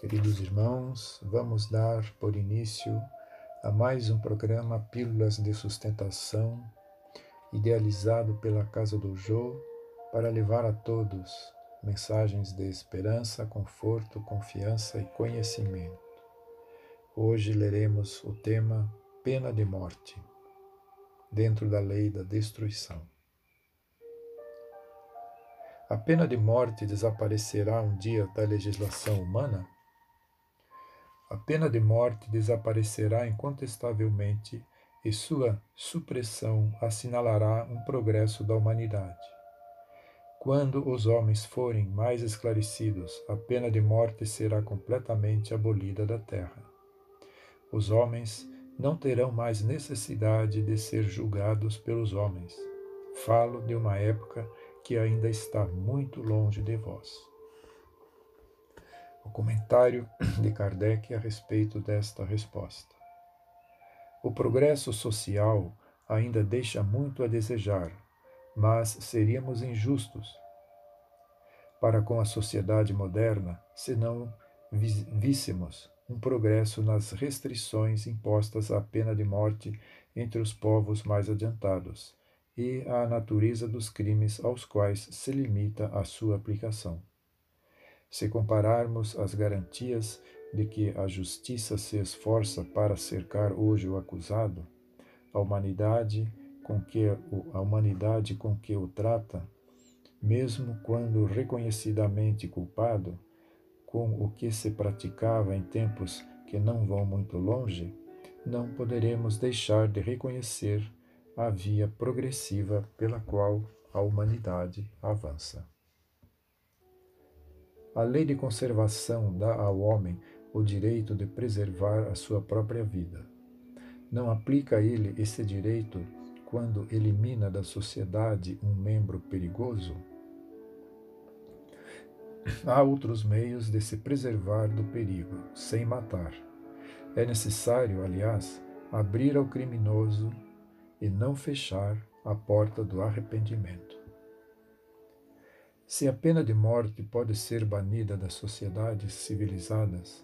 Queridos irmãos, vamos dar por início a mais um programa Pílulas de Sustentação, idealizado pela Casa do Jô para levar a todos mensagens de esperança, conforto, confiança e conhecimento. Hoje leremos o tema Pena de Morte, dentro da lei da destruição. A pena de morte desaparecerá um dia da legislação humana? A pena de morte desaparecerá incontestavelmente e sua supressão assinalará um progresso da humanidade. Quando os homens forem mais esclarecidos, a pena de morte será completamente abolida da terra. Os homens não terão mais necessidade de ser julgados pelos homens. Falo de uma época que ainda está muito longe de vós. Comentário de Kardec a respeito desta resposta. O progresso social ainda deixa muito a desejar, mas seríamos injustos para com a sociedade moderna se não víssemos um progresso nas restrições impostas à pena de morte entre os povos mais adiantados e à natureza dos crimes aos quais se limita a sua aplicação. Se compararmos as garantias de que a justiça se esforça para cercar hoje o acusado, a humanidade com que a humanidade com que o trata, mesmo quando reconhecidamente culpado, com o que se praticava em tempos que não vão muito longe, não poderemos deixar de reconhecer a via progressiva pela qual a humanidade avança. A lei de conservação dá ao homem o direito de preservar a sua própria vida. Não aplica a ele esse direito quando elimina da sociedade um membro perigoso? Há outros meios de se preservar do perigo, sem matar. É necessário, aliás, abrir ao criminoso e não fechar a porta do arrependimento. Se a pena de morte pode ser banida das sociedades civilizadas,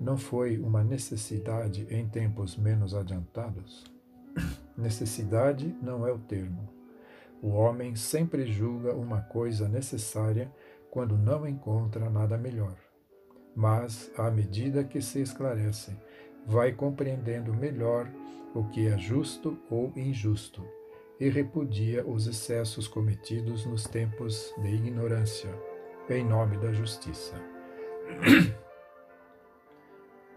não foi uma necessidade em tempos menos adiantados? necessidade não é o termo. O homem sempre julga uma coisa necessária quando não encontra nada melhor. Mas, à medida que se esclarece, vai compreendendo melhor o que é justo ou injusto e repudia os excessos cometidos nos tempos de ignorância, em nome da justiça.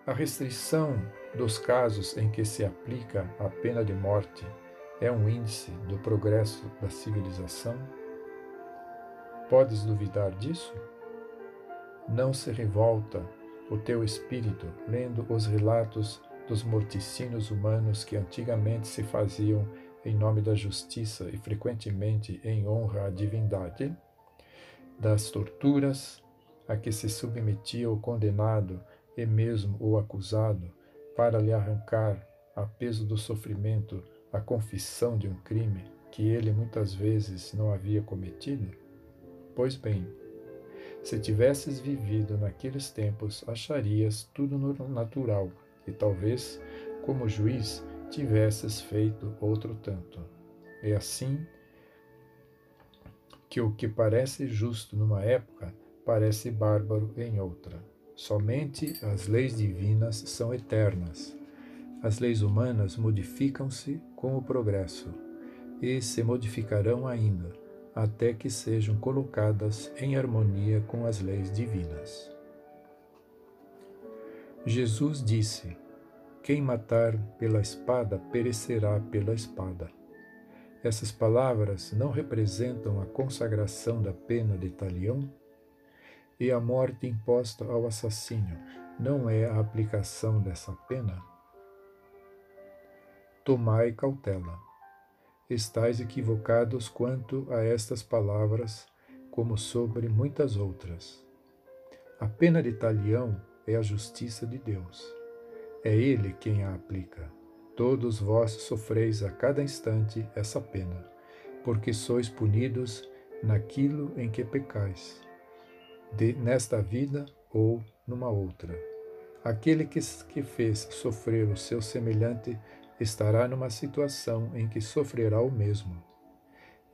A restrição dos casos em que se aplica a pena de morte é um índice do progresso da civilização? Podes duvidar disso? Não se revolta o teu espírito lendo os relatos dos morticínios humanos que antigamente se faziam em nome da justiça e frequentemente em honra à divindade, das torturas a que se submetia o condenado e mesmo o acusado para lhe arrancar, a peso do sofrimento, a confissão de um crime que ele muitas vezes não havia cometido? Pois bem, se tivesses vivido naqueles tempos, acharias tudo natural e talvez, como juiz, tivesses feito outro tanto. É assim que o que parece justo numa época parece bárbaro em outra. Somente as leis divinas são eternas. As leis humanas modificam-se com o progresso e se modificarão ainda até que sejam colocadas em harmonia com as leis divinas. Jesus disse: quem matar pela espada perecerá pela espada. Essas palavras não representam a consagração da pena de talião? E a morte imposta ao assassínio não é a aplicação dessa pena? Tomai cautela. Estais equivocados quanto a estas palavras, como sobre muitas outras. A pena de talião é a justiça de Deus é Ele quem a aplica. Todos vós sofreis a cada instante essa pena, porque sois punidos naquilo em que pecais, de, nesta vida ou numa outra. Aquele que, que fez sofrer o seu semelhante estará numa situação em que sofrerá o mesmo.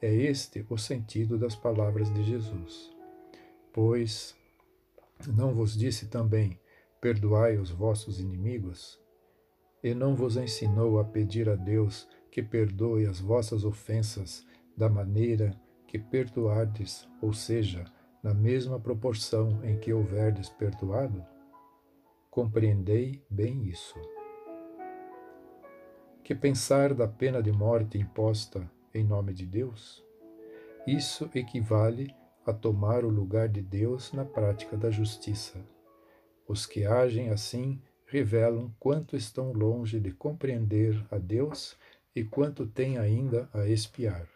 É este o sentido das palavras de Jesus. Pois não vos disse também: perdoai os vossos inimigos? E não vos ensinou a pedir a Deus que perdoe as vossas ofensas da maneira que perdoardes, ou seja, na mesma proporção em que houverdes perdoado? Compreendei bem isso. Que pensar da pena de morte imposta em nome de Deus? Isso equivale a tomar o lugar de Deus na prática da justiça. Os que agem assim revelam quanto estão longe de compreender a Deus e quanto têm ainda a expiar.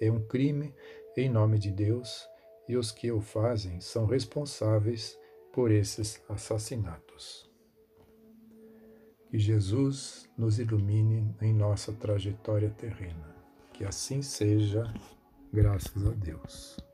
É um crime em nome de Deus e os que o fazem são responsáveis por esses assassinatos. Que Jesus nos ilumine em nossa trajetória terrena. Que assim seja, graças a Deus.